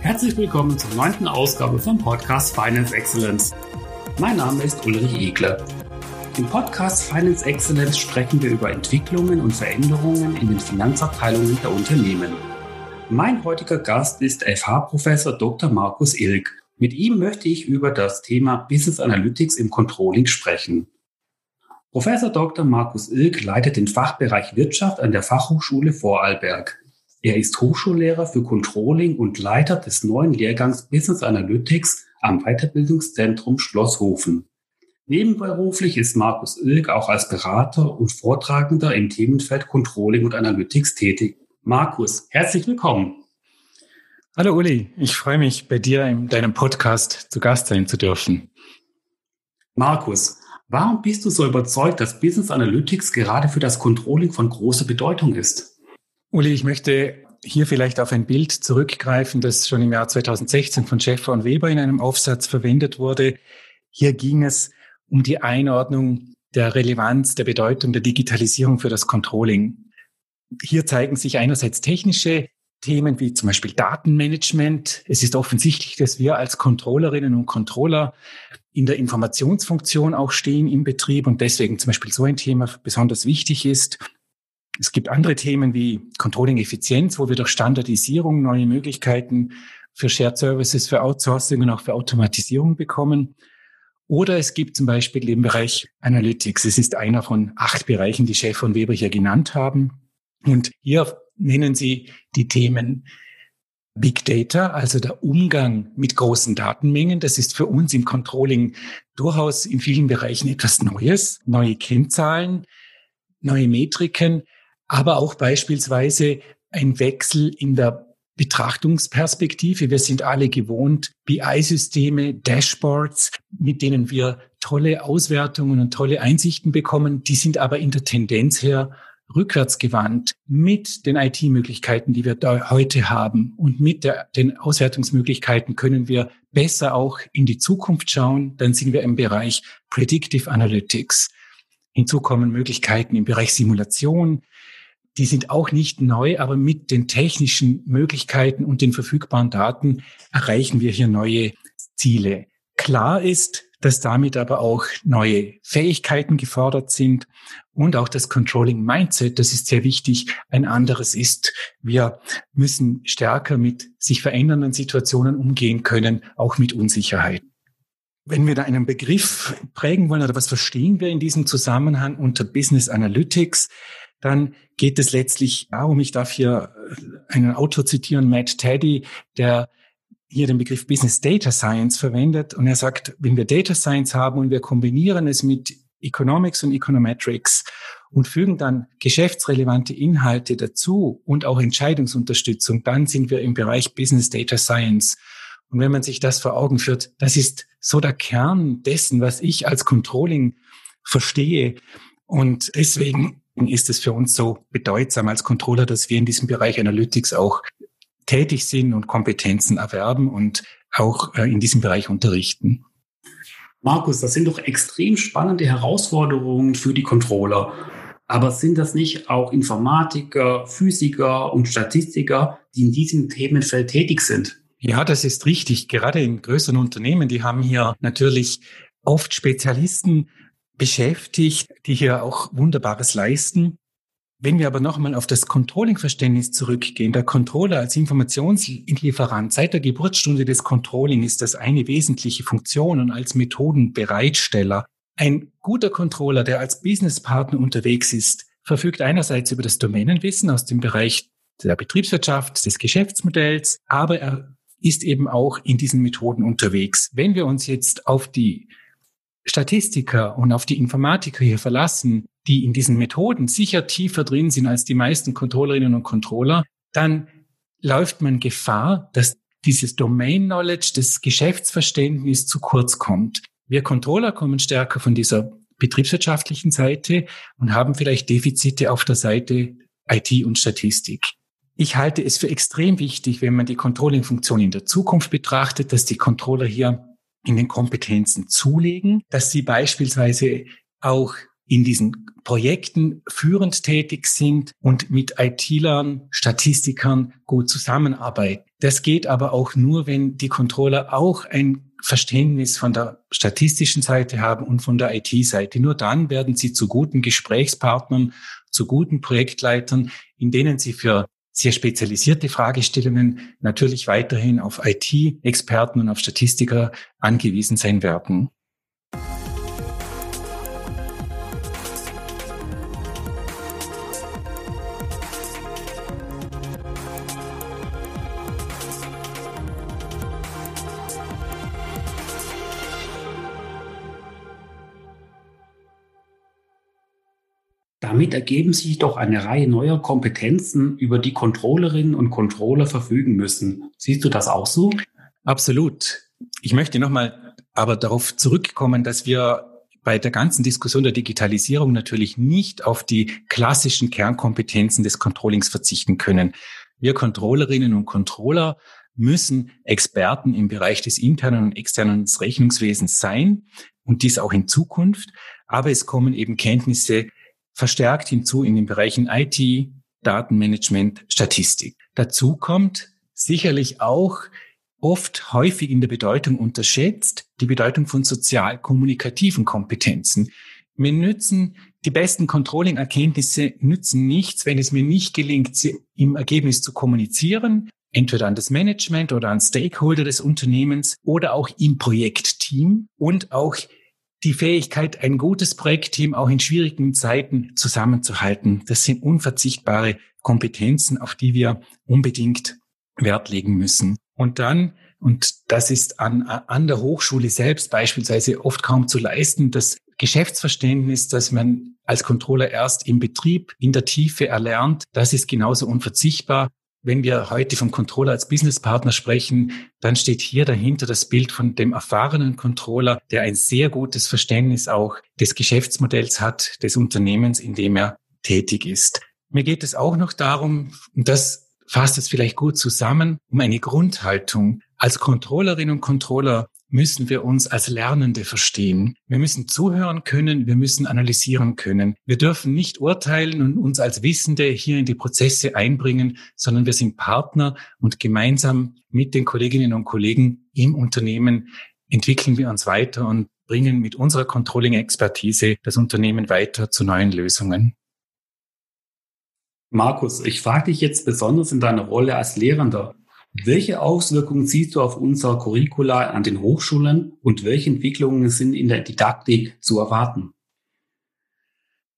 Herzlich willkommen zur neunten Ausgabe vom Podcast Finance Excellence. Mein Name ist Ulrich Egler. Im Podcast Finance Excellence sprechen wir über Entwicklungen und Veränderungen in den Finanzabteilungen der Unternehmen. Mein heutiger Gast ist FH-Professor Dr. Markus Ilk. Mit ihm möchte ich über das Thema Business Analytics im Controlling sprechen. Professor Dr. Markus Ilk leitet den Fachbereich Wirtschaft an der Fachhochschule Vorarlberg. Er ist Hochschullehrer für Controlling und Leiter des neuen Lehrgangs Business Analytics am Weiterbildungszentrum Schlosshofen. Nebenberuflich ist Markus Ilk auch als Berater und Vortragender im Themenfeld Controlling und Analytics tätig. Markus, herzlich willkommen. Hallo Uli, ich freue mich, bei dir in deinem Podcast zu Gast sein zu dürfen. Markus, warum bist du so überzeugt, dass Business Analytics gerade für das Controlling von großer Bedeutung ist? Uli, ich möchte hier vielleicht auf ein Bild zurückgreifen, das schon im Jahr 2016 von Schäfer und Weber in einem Aufsatz verwendet wurde. Hier ging es um die Einordnung der Relevanz, der Bedeutung der Digitalisierung für das Controlling. Hier zeigen sich einerseits technische Themen wie zum Beispiel Datenmanagement. Es ist offensichtlich, dass wir als Controllerinnen und Controller in der Informationsfunktion auch stehen im Betrieb und deswegen zum Beispiel so ein Thema besonders wichtig ist. Es gibt andere Themen wie Controlling-Effizienz, wo wir durch Standardisierung neue Möglichkeiten für Shared Services, für Outsourcing und auch für Automatisierung bekommen. Oder es gibt zum Beispiel den Bereich Analytics. Es ist einer von acht Bereichen, die Chef und Weber hier genannt haben. Und hier nennen sie die Themen Big Data, also der Umgang mit großen Datenmengen. Das ist für uns im Controlling durchaus in vielen Bereichen etwas Neues. Neue Kennzahlen, neue Metriken, aber auch beispielsweise ein Wechsel in der Betrachtungsperspektive. Wir sind alle gewohnt, BI-Systeme, Dashboards, mit denen wir tolle Auswertungen und tolle Einsichten bekommen. Die sind aber in der Tendenz her rückwärts gewandt mit den IT-Möglichkeiten, die wir da heute haben und mit der, den Auswertungsmöglichkeiten können wir besser auch in die Zukunft schauen. Dann sind wir im Bereich Predictive Analytics. Hinzu kommen Möglichkeiten im Bereich Simulation, die sind auch nicht neu, aber mit den technischen Möglichkeiten und den verfügbaren Daten erreichen wir hier neue Ziele. Klar ist, dass damit aber auch neue Fähigkeiten gefordert sind und auch das Controlling Mindset, das ist sehr wichtig, ein anderes ist. Wir müssen stärker mit sich verändernden Situationen umgehen können, auch mit Unsicherheit. Wenn wir da einen Begriff prägen wollen oder was verstehen wir in diesem Zusammenhang unter Business Analytics, dann geht es letztlich darum, ich darf hier äh, einen Autor zitieren, Matt Teddy, der hier den Begriff Business Data Science verwendet. Und er sagt, wenn wir Data Science haben und wir kombinieren es mit Economics und Econometrics und fügen dann geschäftsrelevante Inhalte dazu und auch Entscheidungsunterstützung, dann sind wir im Bereich Business Data Science. Und wenn man sich das vor Augen führt, das ist so der Kern dessen, was ich als Controlling verstehe. Und deswegen ist es für uns so bedeutsam als Controller, dass wir in diesem Bereich Analytics auch tätig sind und Kompetenzen erwerben und auch äh, in diesem Bereich unterrichten. Markus, das sind doch extrem spannende Herausforderungen für die Controller. Aber sind das nicht auch Informatiker, Physiker und Statistiker, die in diesem Themenfeld tätig sind? Ja, das ist richtig. Gerade in größeren Unternehmen, die haben hier natürlich oft Spezialisten, beschäftigt, die hier auch Wunderbares leisten. Wenn wir aber nochmal auf das Controlling-Verständnis zurückgehen, der Controller als Informationslieferant seit der Geburtsstunde des Controlling ist das eine wesentliche Funktion und als Methodenbereitsteller. Ein guter Controller, der als Businesspartner unterwegs ist, verfügt einerseits über das Domänenwissen aus dem Bereich der Betriebswirtschaft, des Geschäftsmodells, aber er ist eben auch in diesen Methoden unterwegs. Wenn wir uns jetzt auf die Statistiker und auf die Informatiker hier verlassen, die in diesen Methoden sicher tiefer drin sind als die meisten Controllerinnen und Controller, dann läuft man Gefahr, dass dieses Domain Knowledge, das Geschäftsverständnis zu kurz kommt. Wir Controller kommen stärker von dieser betriebswirtschaftlichen Seite und haben vielleicht Defizite auf der Seite IT und Statistik. Ich halte es für extrem wichtig, wenn man die Controlling-Funktion in der Zukunft betrachtet, dass die Controller hier in den Kompetenzen zulegen, dass sie beispielsweise auch in diesen Projekten führend tätig sind und mit IT-Lern, Statistikern gut zusammenarbeiten. Das geht aber auch nur, wenn die Controller auch ein Verständnis von der statistischen Seite haben und von der IT-Seite. Nur dann werden sie zu guten Gesprächspartnern, zu guten Projektleitern, in denen sie für sehr spezialisierte Fragestellungen natürlich weiterhin auf IT-Experten und auf Statistiker angewiesen sein werden. Damit ergeben sich doch eine Reihe neuer Kompetenzen, über die Controllerinnen und Controller verfügen müssen. Siehst du das auch so? Absolut. Ich möchte nochmal aber darauf zurückkommen, dass wir bei der ganzen Diskussion der Digitalisierung natürlich nicht auf die klassischen Kernkompetenzen des Controllings verzichten können. Wir Controllerinnen und Controller müssen Experten im Bereich des internen und externen Rechnungswesens sein und dies auch in Zukunft. Aber es kommen eben Kenntnisse verstärkt hinzu in den Bereichen IT, Datenmanagement, Statistik. Dazu kommt sicherlich auch oft häufig in der Bedeutung unterschätzt die Bedeutung von sozial-kommunikativen Kompetenzen. Mir nützen die besten Controlling-Erkenntnisse nützen nichts, wenn es mir nicht gelingt, sie im Ergebnis zu kommunizieren, entweder an das Management oder an Stakeholder des Unternehmens oder auch im Projektteam und auch die Fähigkeit, ein gutes Projektteam auch in schwierigen Zeiten zusammenzuhalten. Das sind unverzichtbare Kompetenzen, auf die wir unbedingt Wert legen müssen. Und dann, und das ist an, an der Hochschule selbst beispielsweise oft kaum zu leisten, das Geschäftsverständnis, das man als Controller erst im Betrieb in der Tiefe erlernt, das ist genauso unverzichtbar wenn wir heute vom Controller als Businesspartner sprechen, dann steht hier dahinter das Bild von dem erfahrenen Controller, der ein sehr gutes Verständnis auch des Geschäftsmodells hat, des Unternehmens, in dem er tätig ist. Mir geht es auch noch darum, und das fasst es vielleicht gut zusammen, um eine Grundhaltung. Als Controllerin und Controller müssen wir uns als Lernende verstehen. Wir müssen zuhören können, wir müssen analysieren können. Wir dürfen nicht urteilen und uns als Wissende hier in die Prozesse einbringen, sondern wir sind Partner und gemeinsam mit den Kolleginnen und Kollegen im Unternehmen entwickeln wir uns weiter und bringen mit unserer Controlling-Expertise das Unternehmen weiter zu neuen Lösungen. Markus, ich frage dich jetzt besonders in deiner Rolle als Lehrender. Welche Auswirkungen siehst du auf unser Curricula an den Hochschulen und welche Entwicklungen sind in der Didaktik zu erwarten?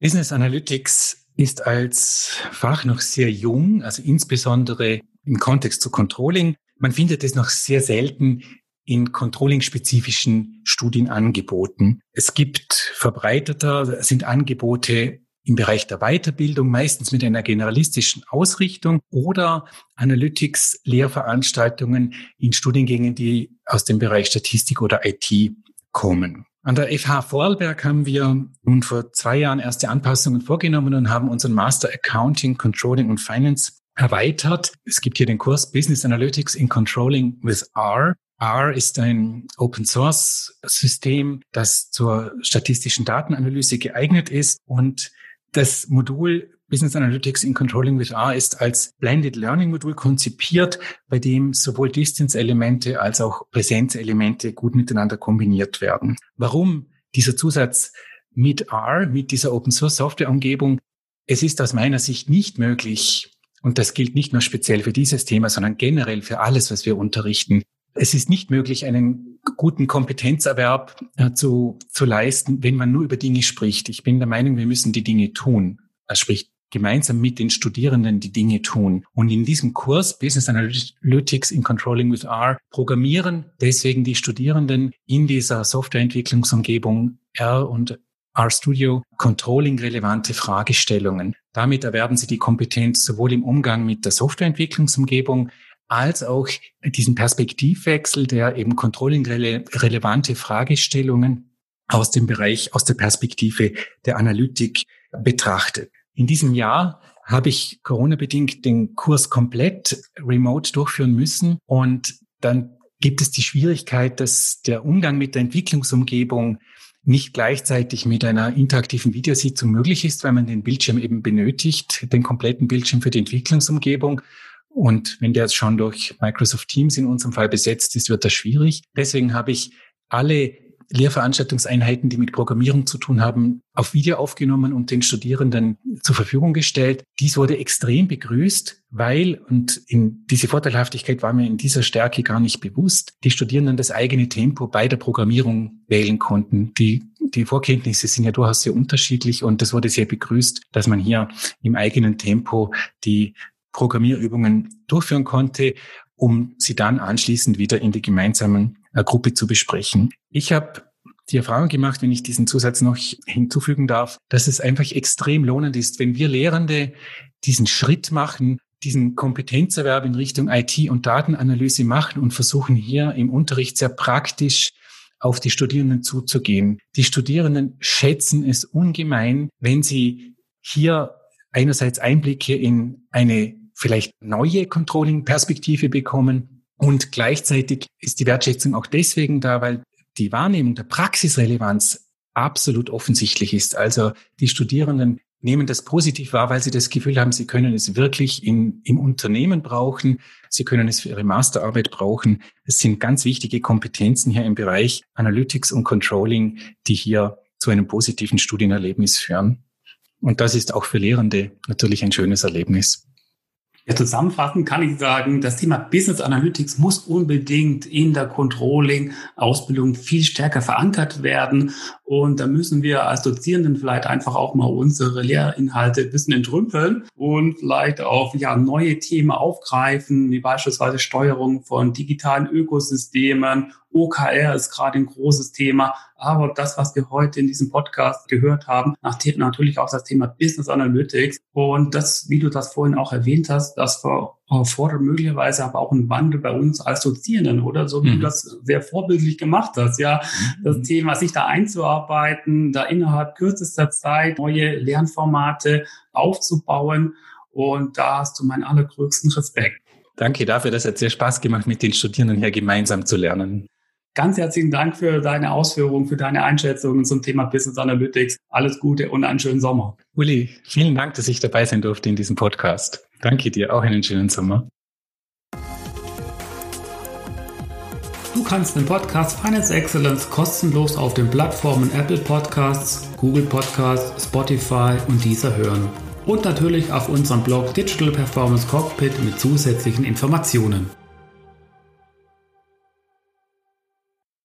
Business Analytics ist als Fach noch sehr jung, also insbesondere im Kontext zu Controlling. Man findet es noch sehr selten in Controlling-spezifischen Studienangeboten. Es gibt verbreiteter, sind Angebote im Bereich der Weiterbildung, meistens mit einer generalistischen Ausrichtung oder Analytics-Lehrveranstaltungen in Studiengängen, die aus dem Bereich Statistik oder IT kommen. An der FH Vorarlberg haben wir nun vor zwei Jahren erste Anpassungen vorgenommen und haben unseren Master Accounting, Controlling und Finance erweitert. Es gibt hier den Kurs Business Analytics in Controlling with R. R ist ein Open Source System, das zur statistischen Datenanalyse geeignet ist und das Modul Business Analytics in Controlling with R ist als Blended Learning Modul konzipiert, bei dem sowohl Distance-Elemente als auch Präsenzelemente gut miteinander kombiniert werden. Warum dieser Zusatz mit R, mit dieser Open Source Software Umgebung? Es ist aus meiner Sicht nicht möglich, und das gilt nicht nur speziell für dieses Thema, sondern generell für alles, was wir unterrichten. Es ist nicht möglich, einen guten Kompetenzerwerb äh, zu, zu leisten, wenn man nur über Dinge spricht. Ich bin der Meinung, wir müssen die Dinge tun. Er spricht gemeinsam mit den Studierenden die Dinge tun. Und in diesem Kurs Business Analytics in Controlling with R programmieren deswegen die Studierenden in dieser Softwareentwicklungsumgebung R und RStudio Controlling relevante Fragestellungen. Damit erwerben sie die Kompetenz sowohl im Umgang mit der Softwareentwicklungsumgebung als auch diesen Perspektivwechsel, der eben controlling-relevante Fragestellungen aus dem Bereich, aus der Perspektive der Analytik betrachtet. In diesem Jahr habe ich Corona-bedingt den Kurs komplett remote durchführen müssen und dann gibt es die Schwierigkeit, dass der Umgang mit der Entwicklungsumgebung nicht gleichzeitig mit einer interaktiven Videositzung möglich ist, weil man den Bildschirm eben benötigt, den kompletten Bildschirm für die Entwicklungsumgebung. Und wenn der jetzt schon durch Microsoft Teams in unserem Fall besetzt ist, wird das schwierig. Deswegen habe ich alle Lehrveranstaltungseinheiten, die mit Programmierung zu tun haben, auf Video aufgenommen und den Studierenden zur Verfügung gestellt. Dies wurde extrem begrüßt, weil, und in diese Vorteilhaftigkeit war mir in dieser Stärke gar nicht bewusst, die Studierenden das eigene Tempo bei der Programmierung wählen konnten. Die, die Vorkenntnisse sind ja durchaus sehr unterschiedlich und das wurde sehr begrüßt, dass man hier im eigenen Tempo die Programmierübungen durchführen konnte um sie dann anschließend wieder in die gemeinsamen äh, Gruppe zu besprechen. Ich habe die Erfahrung gemacht, wenn ich diesen Zusatz noch hinzufügen darf, dass es einfach extrem lohnend ist, wenn wir Lehrende diesen Schritt machen, diesen Kompetenzerwerb in Richtung IT und Datenanalyse machen und versuchen hier im Unterricht sehr praktisch auf die Studierenden zuzugehen. Die Studierenden schätzen es ungemein, wenn sie hier einerseits Einblicke in eine vielleicht neue Controlling-Perspektive bekommen. Und gleichzeitig ist die Wertschätzung auch deswegen da, weil die Wahrnehmung der Praxisrelevanz absolut offensichtlich ist. Also die Studierenden nehmen das positiv wahr, weil sie das Gefühl haben, sie können es wirklich in, im Unternehmen brauchen. Sie können es für ihre Masterarbeit brauchen. Es sind ganz wichtige Kompetenzen hier im Bereich Analytics und Controlling, die hier zu einem positiven Studienerlebnis führen. Und das ist auch für Lehrende natürlich ein schönes Erlebnis. Ja, zusammenfassend kann ich sagen, das Thema Business Analytics muss unbedingt in der Controlling-Ausbildung viel stärker verankert werden. Und da müssen wir als Dozierenden vielleicht einfach auch mal unsere Lehrinhalte ein bisschen entrümpeln und vielleicht auch ja, neue Themen aufgreifen, wie beispielsweise Steuerung von digitalen Ökosystemen OKR ist gerade ein großes Thema. Aber das, was wir heute in diesem Podcast gehört haben, natürlich auch das Thema Business Analytics. Und das, wie du das vorhin auch erwähnt hast, das erfordert möglicherweise aber auch einen Wandel bei uns als Dozierenden, oder? So wie mhm. du das sehr vorbildlich gemacht hast, ja. Mhm. Das Thema, sich da einzuarbeiten, da innerhalb kürzester Zeit neue Lernformate aufzubauen. Und da hast du meinen allergrößten Respekt. Danke dafür. Das hat sehr Spaß gemacht, mit den Studierenden hier gemeinsam zu lernen. Ganz herzlichen Dank für deine Ausführungen, für deine Einschätzungen zum Thema Business Analytics. Alles Gute und einen schönen Sommer. Uli, vielen Dank, dass ich dabei sein durfte in diesem Podcast. Danke dir, auch einen schönen Sommer. Du kannst den Podcast Finance Excellence kostenlos auf den Plattformen Apple Podcasts, Google Podcasts, Spotify und dieser hören. Und natürlich auf unserem Blog Digital Performance Cockpit mit zusätzlichen Informationen.